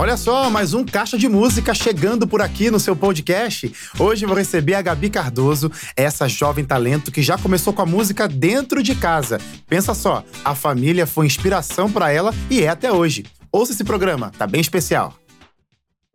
Olha só, mais um Caixa de Música chegando por aqui no seu podcast. Hoje vou receber a Gabi Cardoso, essa jovem talento que já começou com a música dentro de casa. Pensa só, a família foi inspiração para ela e é até hoje. Ouça esse programa, tá bem especial.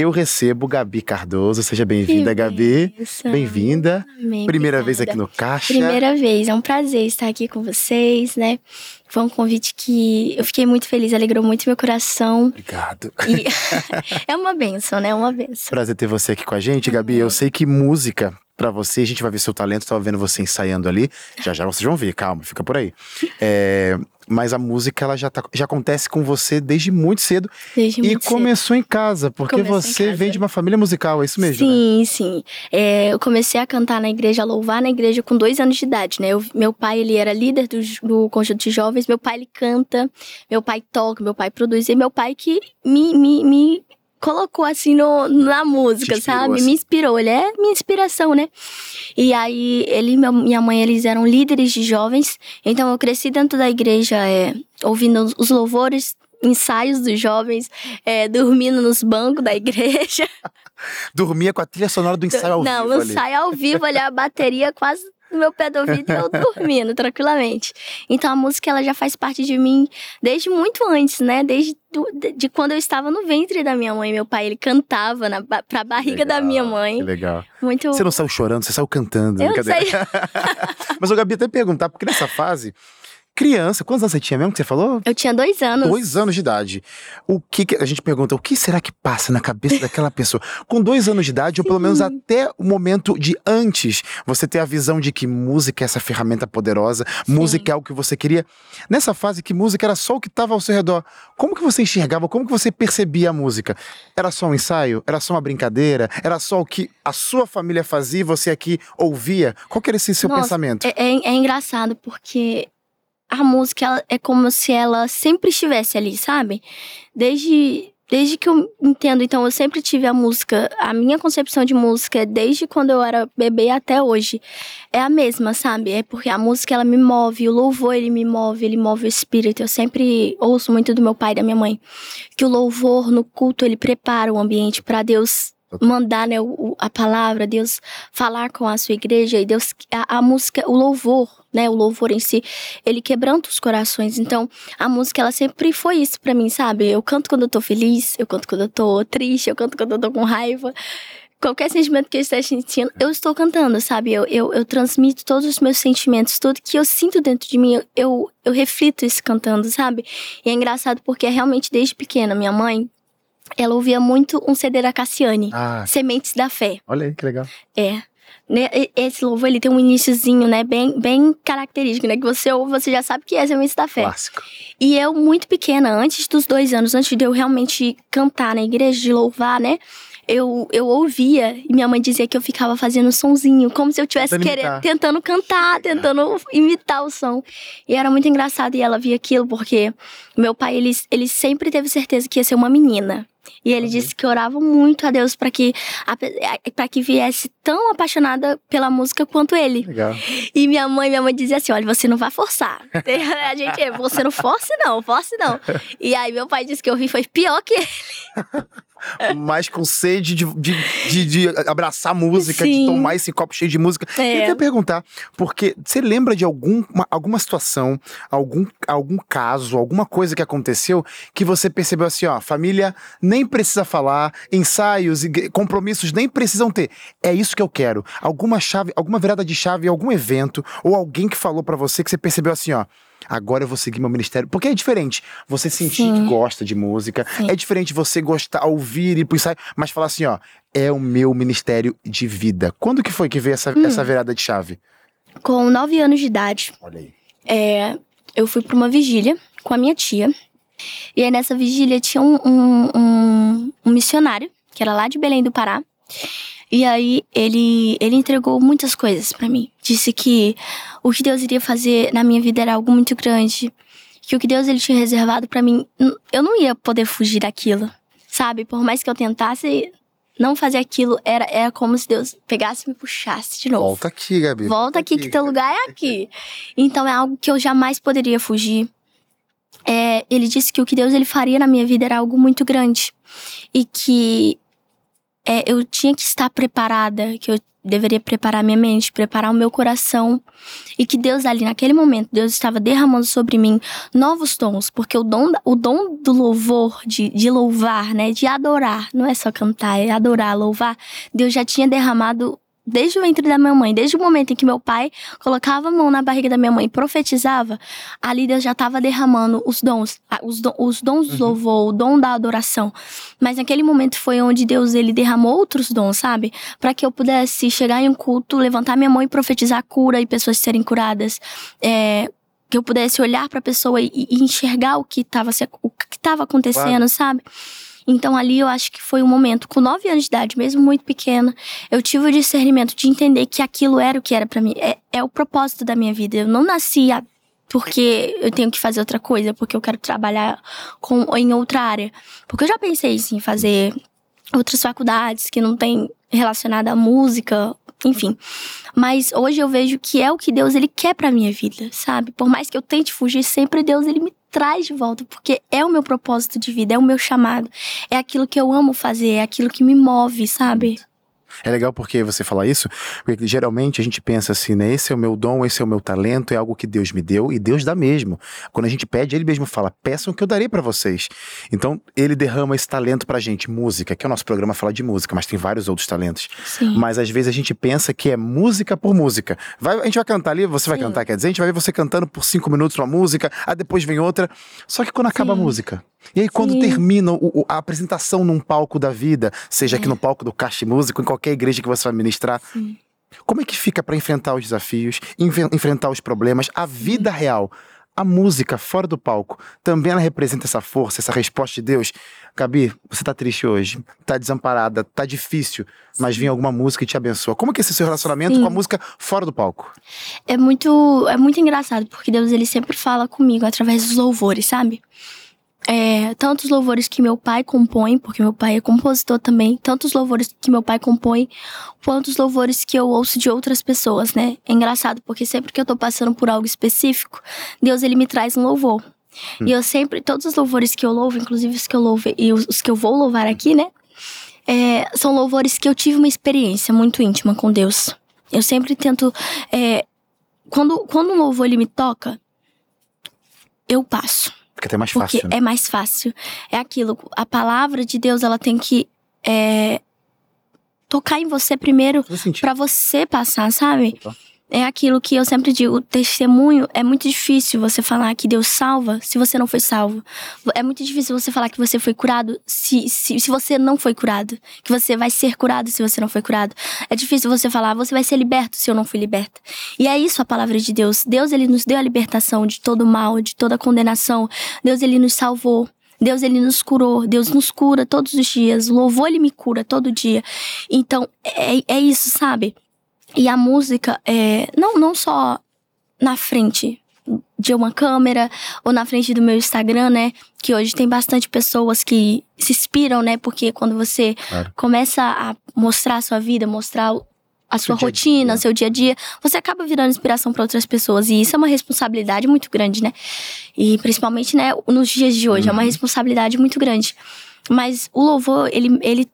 Eu recebo Gabi Cardoso. Seja bem-vinda, Gabi. Bem-vinda. Primeira obrigada. vez aqui no Caixa. Primeira vez, é um prazer estar aqui com vocês, né? Foi um convite que eu fiquei muito feliz, alegrou muito meu coração. Obrigado. E é uma benção, né? É uma benção. Prazer ter você aqui com a gente, Gabi. Eu sei que música pra você, a gente vai ver seu talento, tava vendo você ensaiando ali. Já já vocês vão ver, calma, fica por aí. É, mas a música ela já, tá, já acontece com você desde muito cedo Desde e muito cedo. começou em casa, porque você casa. vem de uma família musical, é isso mesmo? né? Sim, sim. É, eu comecei a cantar na igreja, a louvar na igreja com dois anos de idade, né? Eu- meu pai, ele era líder do, do conjunto de jovens, meu pai, ele canta, meu pai toca, meu pai produz, e meu pai que me, me, me colocou assim no, na música, sabe? assim. Me inspirou, ele é minha inspiração, né? E aí, ele e minha mãe, eles eram líderes de jovens, então eu cresci dentro da igreja, é, ouvindo os- louvores, ensaios dos jovens, é, dormindo nos bancos da igreja. Dormia com a trilha sonora do ensaio ao não, vivo eu ali. saio ao vivo ali, a bateria quase no meu pé do ouvido e eu dormindo tranquilamente. Então a música ela já faz parte de mim desde muito antes, né? Desde do- de, quando eu estava no ventre da minha mãe. Meu pai, ele cantava na, pra barriga da Legal, minha Que mãe. legal. Muito. Você não saiu chorando, você saiu cantando. Eu brincadeira. Mas o Gabi até perguntar, porque nessa fase, criança, quantos anos você tinha mesmo que você falou? Eu tinha dois anos. Dois anos de idade. O que, que- a gente pergunta, o que será que passa na cabeça daquela pessoa? Com dois anos de idade, ou pelo menos até o momento de antes, você ter a visão de que música é essa ferramenta poderosa, música é o que você queria. Nessa fase que música era só o que estava ao seu redor, como que você enxergava, como que você percebia a música? Era só um ensaio? Era só uma brincadeira? Era só o que a sua família fazia e você aqui ouvia? Qual que era esse seu Nossa, pensamento? É, é- é engraçado porque a música ela é como se ela sempre estivesse ali, sabe? Desde, desde que eu entendo, então eu sempre tive a música, a minha concepção de música, desde quando eu era bebê até hoje, é a mesma, sabe? É porque a música ela me move, o louvor ele me move, ele move o espírito. Eu sempre ouço muito do meu pai e da minha mãe que o louvor no culto ele prepara o ambiente para Deus mandar né, a palavra, Deus falar com a sua igreja e Deus a, a música, o louvor, né, o louvor em si, ele quebranta os corações. Então, a música ela sempre foi isso pra mim, sabe? Eu canto quando eu tô feliz, eu canto quando eu tô triste, eu canto quando eu tô com raiva. Qualquer sentimento que eu esteja sentindo, eu estou cantando, sabe? Eu, eu, eu transmito todos os meus sentimentos, tudo que eu sinto dentro de mim, eu, eu, eu reflito isso cantando, sabe? E é engraçado porque é realmente desde pequena, minha mãe, ela ouvia muito um CD da Cassiane, Ah, Sementes da Fé. olha aí que legal. É. Né, Esse louvor, ele tem um iniciozinho, né, bem, bem característico, né, que você ouve, você já sabe que é Sementes da Fé. Clássico. E eu, muito pequena, antes dos dois anos, antes de eu realmente cantar na igreja, de louvar, né, eu, eu ouvia e minha mãe dizia que eu ficava fazendo sonzinho, como se eu estivesse querendo, tentando cantar, tentando imitar o som. E era muito engraçado e ela via aquilo, porque meu pai, ele, ele sempre teve certeza que ia ser uma menina. E ele Uhum. disse que orava muito a Deus para que para que viesse tão apaixonada pela música quanto ele. Legal. E minha mãe, minha mãe dizia assim: olha, você não vai forçar. a gente, você não force, não, force não. E aí meu pai disse que eu vi foi pior que ele. mais com sede de, de, de, de abraçar música, de Sim. tomar esse copo cheio de música. É. Eu queria perguntar, porque você lembra de algum, uma- alguma situação, algum, algum caso, alguma coisa que aconteceu que você percebeu assim, ó, família nem precisa falar, ensaios e compromissos nem precisam ter. É isso que eu quero. Alguma chave, alguma virada de chave, algum evento ou alguém que falou pra você que você percebeu assim, ó, Agora eu vou seguir meu ministério. Porque é diferente você sentir Sim. que gosta de música, Sim. é diferente você gostar, ouvir e ensaio, mas falar assim, ó, é o meu ministério de vida. Quando que foi que veio essa, Hum. essa virada de chave? Com nove anos de idade, Olha aí. é, eu fui pra uma vigília com a minha tia. E aí nessa vigília tinha um, um, um- um missionário, que era lá de Belém do Pará. E aí ele, ele entregou muitas coisas pra mim. Disse que o que Deus iria fazer na minha vida era algo muito grande. Que o que Deus ele tinha reservado pra mim, eu não ia poder fugir daquilo. Sabe? Por mais que eu tentasse não fazer aquilo, era, era como se Deus pegasse e me puxasse de novo. Volta aqui, Gabi. Volta aqui que teu lugar é aqui. Então é algo que eu jamais poderia fugir. é, ele disse que o que Deus ele faria na minha vida era algo muito grande e que é, eu tinha que estar preparada, que eu deveria preparar minha mente, preparar o meu coração e que Deus ali naquele momento Deus estava derramando sobre mim novos dons, porque o dom o dom do louvor, de, de louvar, né, de adorar, não é só cantar, é adorar, louvar. Deus já tinha derramado desde o ventre da minha mãe, desde o momento em que meu pai colocava a mão na barriga da minha mãe e profetizava, ali Deus já estava derramando os dons, os, dons, os dons do uhum. louvor, o dom da adoração. Mas naquele momento foi onde Deus ele derramou outros dons, sabe? Para que eu pudesse chegar em um culto, levantar minha mão e profetizar cura e pessoas serem curadas. É, que eu pudesse olhar para a pessoa e, e, enxergar o que estava o que estava acontecendo, claro. sabe? Então ali eu acho que foi um momento, com nove anos de idade, mesmo muito pequena, eu tive o discernimento de entender que aquilo era o que era para mim. É, é o propósito da minha vida. Eu não nasci porque eu tenho que fazer outra coisa, porque eu quero trabalhar com, em outra área. Porque eu já pensei em fazer outras faculdades que não tem relacionada à música, enfim. Mas hoje eu vejo que é o que Deus ele quer para minha vida, sabe? Por mais que eu tente fugir, sempre Deus ele me traz de volta, porque é o meu propósito de vida, é o meu chamado, é aquilo que eu amo fazer, é aquilo que me move, sabe? É legal porque você fala isso, porque geralmente a gente pensa assim, né? Esse é o meu dom, esse é o meu talento, é algo que Deus me deu e Deus dá mesmo. Quando a gente pede, ele mesmo fala: peçam que eu darei para vocês. Então, ele derrama esse talento pra gente, música, que é o nosso programa fala de música, mas tem vários outros talentos. Sim. Mas às vezes a gente pensa que é música por música. Vai, a gente vai cantar ali, você Sim. vai cantar, quer dizer, a gente vai ver você cantando por cinco minutos uma música, aí depois vem outra. Só que quando acaba Sim. a música, e aí, quando Sim. termina o, a apresentação num palco da vida, seja é. aqui no palco do Caixa Músico, em qualquer igreja que você vai ministrar, Sim. como é que fica para enfrentar os desafios, enfrentar os problemas, a vida Sim. real? A música fora do palco também ela representa essa força, essa resposta de Deus. Gabi, você tá triste hoje, tá desamparada, tá difícil, mas vem alguma música e te abençoa. Como que é esse seu relacionamento Sim. com a música fora do palco? É muito, é muito engraçado, porque Deus ele sempre fala comigo através dos louvores, sabe? É, tantos louvores que meu pai compõe, porque meu pai é compositor também, tantos louvores que meu pai compõe, quanto os louvores que eu ouço de outras pessoas, né? É engraçado, porque sempre que eu tô passando por algo específico, Deus ele me traz um louvor. Hum. E eu sempre, todos os louvores que eu louvo, inclusive os que eu louvo e os, os que eu vou louvar aqui, né? É, são louvores que eu tive uma experiência muito íntima com Deus. Eu sempre tento. É, quando, quando um louvor ele me toca, eu passo porque até é mais fácil. Né? é mais fácil. É aquilo. A palavra de Deus, ela tem que é, tocar em você primeiro para você passar, sabe? Tá é aquilo que eu sempre digo, o testemunho é muito difícil você falar que Deus salva se você não foi salvo. É muito difícil você falar que você foi curado se, se, se você não foi curado. Que você vai ser curado se você não foi curado. É difícil você falar, você vai ser liberto se eu não fui liberta. E é isso a palavra de Deus. Deus, ele nos deu a libertação de todo mal, de toda condenação. Deus, ele nos salvou. Deus ele nos curou, Deus nos cura todos os dias, o louvor ele me cura todo dia. Então, é, é isso, sabe? E a música, é, não, não só na frente de uma câmera ou na frente do meu Instagram, né? Que hoje tem bastante pessoas que se inspiram, né? Porque quando você claro. começa a mostrar a sua vida, mostrar a sua seu rotina, dia seu dia a dia, você acaba virando inspiração para outras pessoas. E isso é uma responsabilidade muito grande, né? E principalmente, né, nos dias de hoje, uhum. é uma uhum. responsabilidade muito grande. Mas o louvor, ele, ele,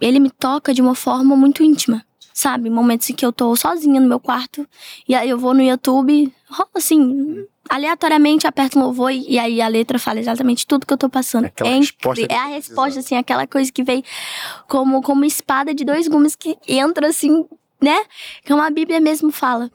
ele me toca de uma forma muito íntima sabe? Momentos em que eu tô sozinha no meu quarto e aí eu vou no YouTube, assim, aleatoriamente aperto um louvor e aí a letra fala exatamente tudo que eu tô passando. Aquela é, resposta é a resposta, assim, aquela coisa que vem como, como espada de dois gumes que entra assim, né? Como a Bíblia mesmo fala.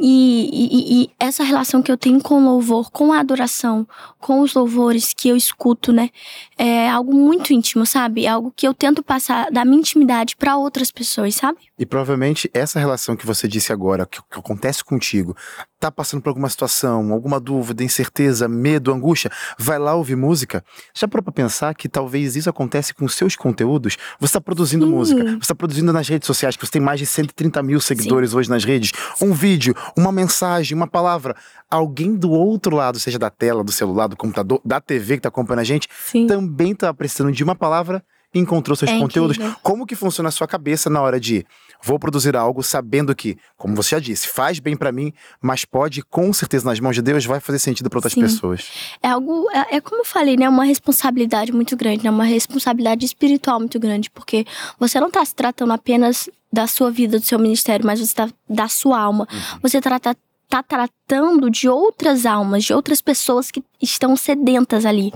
E, e, e, essa relação que eu tenho com o louvor, com a adoração, com os louvores que eu escuto, né? É algo muito íntimo, sabe? É algo que eu tento passar da minha intimidade para outras pessoas, sabe? E provavelmente essa relação que você disse agora, que, que acontece contigo, tá passando por alguma situação, alguma dúvida, incerteza, medo, angústia, vai lá ouvir música. Já parou pra pensar que talvez isso acontece com seus conteúdos? Você está produzindo Sim. música, você está produzindo nas redes sociais, que você tem mais de 130 mil seguidores Sim. hoje nas redes. Um vídeo, uma mensagem, uma palavra. Alguém do outro lado, seja da tela, do celular, do computador, da TV que está acompanhando a gente, Sim. também está precisando de uma palavra encontrou seus É conteúdos. incrível. Como que funciona a sua cabeça na hora de vou produzir algo sabendo que, como você já disse, faz bem pra mim, mas pode, com certeza, nas mãos de Deus, vai fazer sentido pra outras Sim. pessoas. É algo, é, é como eu falei, né? Uma responsabilidade muito grande, né? Uma responsabilidade espiritual muito grande, porque você não tá se tratando apenas da sua vida, do seu ministério, mas você tá da sua alma. Você trata, tá tratando de outras almas, de outras pessoas que estão sedentas ali.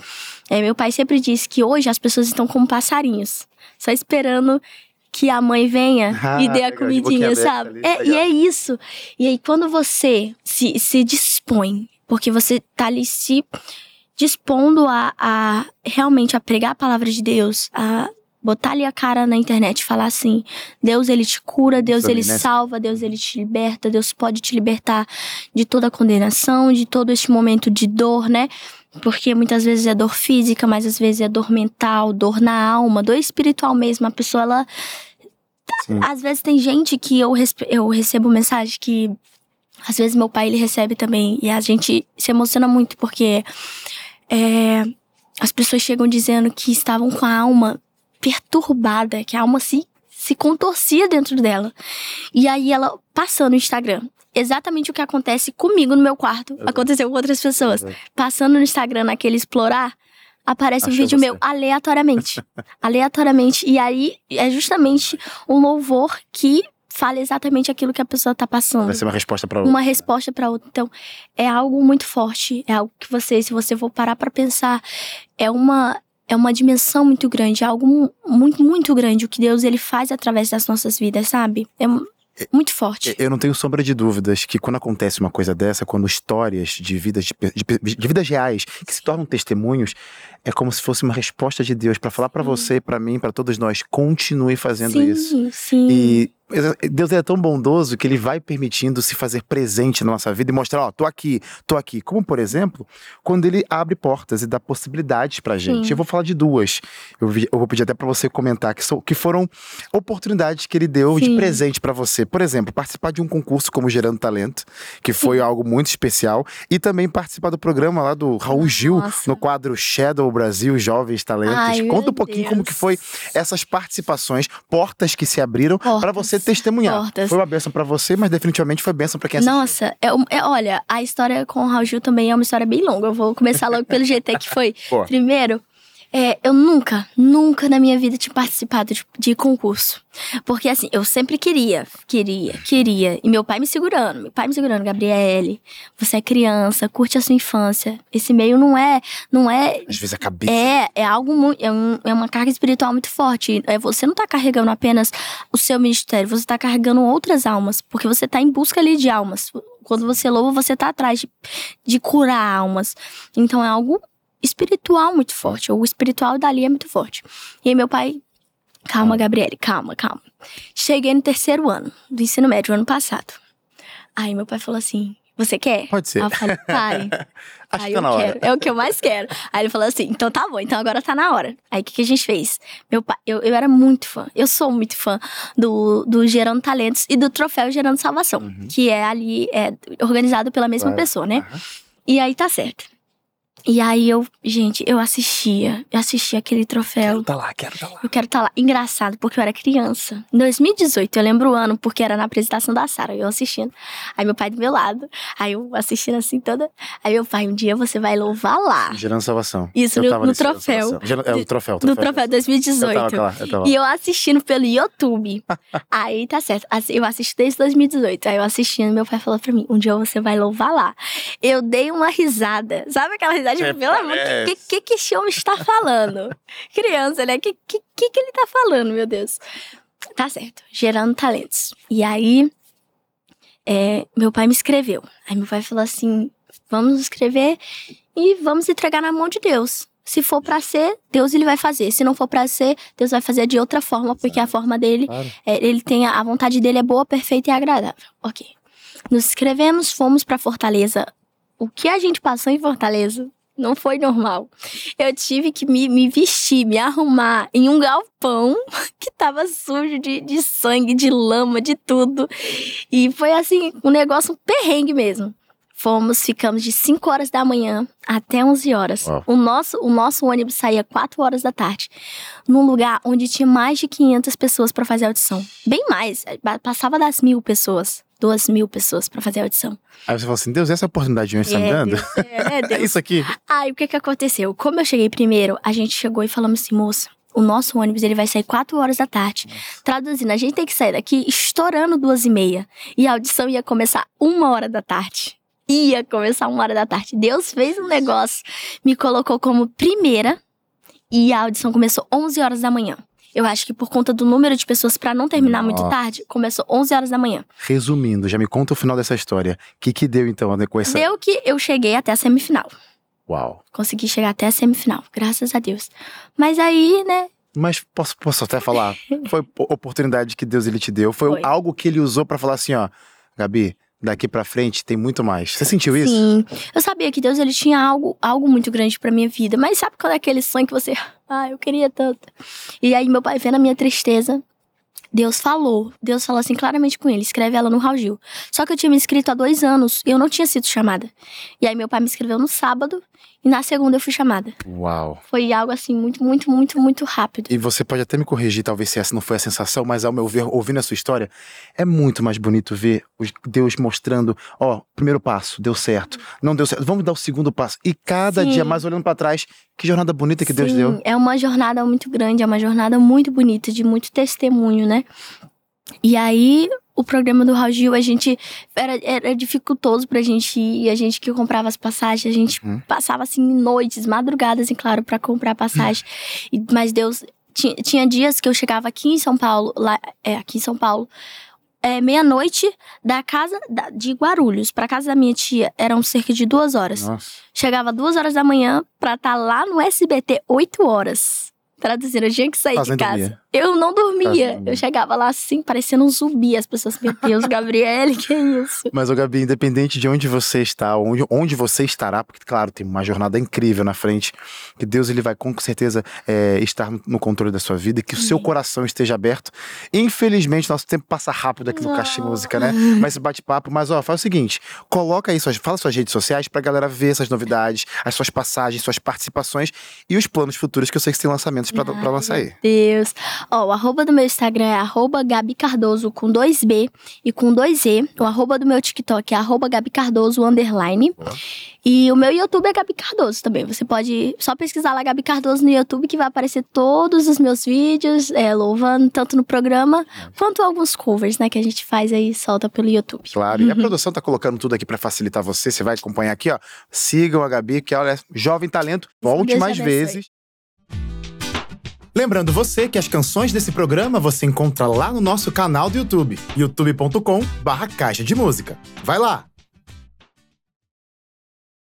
É, meu pai sempre disse que hoje as pessoas estão como passarinhos, só esperando que a mãe venha Ah, e dê a legal, comidinha, sabe? ali, É, e é isso. E aí, quando você se, se dispõe, porque você tá ali se dispondo a, a realmente a pregar a palavra de Deus, a botar ali a cara na internet e falar assim: Deus ele te cura, Deus ele né? salva, Deus ele te liberta, Deus pode te libertar de toda a condenação, de todo este momento de dor, né? Porque muitas vezes é dor física, mas às vezes é dor mental, dor na alma, dor espiritual mesmo. A pessoa, ela. Sim. Às vezes tem gente que eu, eu recebo mensagem que. Às vezes meu pai ele recebe também. E a gente se emociona muito, porque. é, as pessoas chegam dizendo que estavam com a alma perturbada, que a alma se, se contorcia dentro dela. E aí ela passando no Instagram. Exatamente o que acontece comigo no meu quarto. Exato. Aconteceu com outras pessoas. Exato. Passando no Instagram, naquele explorar, aparece um Achou vídeo você. meu aleatoriamente. aleatoriamente. E aí é justamente um louvor que fala exatamente aquilo que a pessoa tá passando Vai ser uma resposta pra outra. uma resposta para outra. Então, é algo muito forte, é algo que você, se você for parar para pensar, é uma é uma dimensão muito grande, é algo mu- muito muito grande o que Deus ele faz através das nossas vidas, sabe? É mu- muito forte. Eu não tenho sombra de dúvidas que quando acontece uma coisa dessa, quando histórias de vidas de, de de vidas reais que se tornam testemunhos, é como se fosse uma resposta de Deus pra falar pra Sim. você, pra mim, pra todos nós, continue fazendo sim, isso. sim. E Deus é tão bondoso que ele vai permitindo se fazer presente na nossa vida e mostrar, ó, tô aqui, tô aqui. Como, por exemplo, quando ele abre portas e dá possibilidades pra gente. Sim. Eu vou falar de duas. Eu, eu vou pedir até pra você comentar que, são, que foram oportunidades que ele deu de Sim. presente pra você. Por exemplo, participar de um concurso como Gerando Talento, que foi algo muito especial, e também participar do programa lá do Raul Gil, Nossa. no quadro Shadow Brasil Jovens Talentos. Ai, Conta um pouquinho como que Deus. foi essas participações, portas que se abriram para você testemunhar. Portas. Foi uma benção para você, mas definitivamente foi benção para quem assistiu. Nossa, é, é- olha, a história com o Raul Gil também é uma história bem longa. Eu vou começar logo pelo GT que foi. Boa. Primeiro, é, eu nunca, nunca na minha vida tinha participado de, de concurso. Porque assim, eu sempre queria, queria, queria. E meu pai me segurando, meu pai me segurando, Gabriele, você é criança, curte a sua infância. Esse meio não é, não é Às vezes a cabeça. é, é algo muito. É, um- é uma carga espiritual muito forte. É, você não tá carregando apenas o seu ministério, você tá carregando outras almas. Porque você tá em busca ali de almas. Quando você louva, você tá atrás de, de curar almas. Então é algo espiritual muito forte. O espiritual dali é muito forte. E aí meu pai. Calma, Gabriele, calma, calma. Cheguei no terceiro ano do ensino médio, ano passado. Aí meu pai falou assim: Você quer? Pode ser. Aí eu falei, pai, Acho Aí que tá na hora. é o que eu mais quero. Aí ele falou assim: então tá bom, então agora tá na hora. Aí o que, que a gente fez? Meu pai, eu, eu era muito fã, eu sou muito fã do, do Gerando Talentos e do Troféu Gerando Salvação, Uhum. que é ali, é organizado pela mesma pessoa, né? Aham. E aí tá certo. E aí eu, gente, eu assistia, eu assistia aquele troféu. Quero tá lá, quero tá lá. Eu quero estar lá. Engraçado, porque eu era criança. Em 2018, eu lembro o ano, porque era na apresentação da Sara, eu assistindo. Aí meu pai do meu lado. Aí eu assistindo assim toda. Aí meu pai, um dia você vai louvar lá. Gerando salvação. Isso, Eu no- tava no troféu. É o troféu, o No troféu. troféu Eu 2018. tava lá, eu tava lá. E eu assistindo pelo YouTube. aí tá certo. Eu assisti desde 2018. Aí eu assistindo, meu pai falou pra mim: um dia você vai louvar lá. Eu dei uma risada. Sabe aquela risada? Você Tipo, pelo amor, parece. que, que que esse homem está falando? Criança, né? Que, que que que ele tá falando, meu Deus? Tá certo. Gerando talentos. E aí, é, meu pai me escreveu. Aí meu pai falou assim: vamos escrever e vamos entregar na mão de Deus. Se for pra ser, Deus ele vai fazer. Se não for pra ser, Deus vai fazer de outra forma, porque a forma dele, Claro. é, ele tem a, a vontade dele é boa, perfeita e agradável. Ok. Nos inscrevemos, fomos pra Fortaleza. O que a gente passou em Fortaleza não foi normal. Eu tive que me, me vestir, me arrumar em um galpão que tava sujo de, de sangue, de lama, de tudo. E foi assim, um negócio, um perrengue mesmo. Fomos, ficamos de 5 horas da manhã até 11 horas. Uau. O nosso, o nosso ônibus saía 4 horas da tarde, num lugar onde tinha mais de 500 pessoas para fazer audição. Bem mais, eh, passava das mil pessoas, duas mil pessoas para fazer audição. Aí você falou assim: Deus, essa oportunidade de onde você tá me É, dando? Deus, é, é, É Deus. isso aqui. Aí o que que aconteceu? Como eu cheguei primeiro, a gente chegou e falamos assim, moça, o nosso ônibus ele vai sair 4 horas da tarde. Traduzindo, a gente tem que sair daqui estourando duas e meia. E a audição ia começar uma hora da tarde. Ia começar uma hora da tarde. Deus fez um negócio, me colocou como primeira e a audição começou 11 horas da manhã. Eu acho que por conta do número de pessoas pra não terminar muito Nossa. tarde, começou 11 horas da manhã. Resumindo, já me conta o final dessa história. O que, que deu então com essa. Deu que eu cheguei até a semifinal. Uau. Consegui chegar até a semifinal, graças a Deus. Mas aí, né, Mas posso, posso até falar? Foi po- oportunidade que Deus ele te deu. Foi, Foi. algo que ele usou pra falar assim: ó, Gabi, daqui pra frente tem muito mais. Você sentiu isso? Sim. Eu sabia que Deus ele tinha algo, algo muito grande pra minha vida. Mas sabe quando é aquele sonho que você. Ah, eu queria tanto. E aí, meu pai vendo a minha tristeza. Deus falou. Deus falou assim claramente com ele: escreve ela no Raul Gil. Só que eu tinha me inscrito há dois anos e eu não tinha sido chamada. E aí, meu pai me escreveu no sábado e na segunda eu fui chamada. Uau. Foi algo assim, muito, muito, muito, muito rápido. E você pode até me corrigir, talvez se essa não foi a sensação, mas ao meu ver, ouvindo a sua história, é muito mais bonito ver os- Deus mostrando, ó, primeiro passo, deu certo, não deu certo, vamos dar o segundo passo. E cada Sim. dia mais olhando pra trás, que jornada bonita que Deus Sim, deu. É uma jornada muito grande, é uma jornada muito bonita, de muito testemunho, né? E aí, o programa do Raul Gil, a gente. Era, era dificultoso pra gente ir, a gente que comprava as passagens, a gente Uhum. passava assim noites, madrugadas, em claro, pra comprar passagem. E- mas Deus. Tinha, tinha dias que eu chegava aqui em São Paulo, lá, é, aqui em São Paulo, é, meia-noite, da casa da- de Guarulhos pra casa da minha tia, eram cerca de duas horas. Nossa. Chegava duas horas da manhã pra estar lá no SBT oito horas. Traduzindo, eu tinha que sair Quase de casa. dormia. Eu não dormia. dormia. Eu chegava lá assim, parecendo um zumbi. As pessoas, meu Deus, Gabriele, que isso? Mas, ô Gabi, independente de onde você está, onde, onde você estará, porque, claro, tem uma jornada incrível na frente, que Deus ele vai com certeza é, estar no- controle da sua vida, e que o seu coração esteja aberto. Infelizmente, nosso tempo passa rápido aqui no. Caixa de Música, né? Mas esse bate-papo, mas ó, faz o seguinte: coloca aí, suas, fala suas redes sociais pra galera ver essas novidades, as suas passagens, suas participações e os planos futuros que eu sei que você tem lançamentos pra, pra Ai, lançar aí. Deus. Ó, o arroba do meu Instagram é arroba Gabi Cardoso com dois B e com dois E. O arroba do meu TikTok é arroba Gabi Cardoso underline. Boa. E o meu YouTube é Gabi Cardoso também. Você pode só pesquisar lá Gabi Cardoso no YouTube que vai aparecer todos os meus vídeos, é, louvando tanto no programa quanto alguns covers, né, que a gente faz aí e solta pelo YouTube. Claro, e a produção tá colocando tudo aqui pra facilitar você. Você vai acompanhar aqui, ó. Sigam a Gabi, que é jovem talento. Volte Deus mais abençoe. vezes. Lembrando você que as canções desse programa você encontra lá no nosso canal do YouTube, youtube.com/barra Caixa de Música. Vai lá!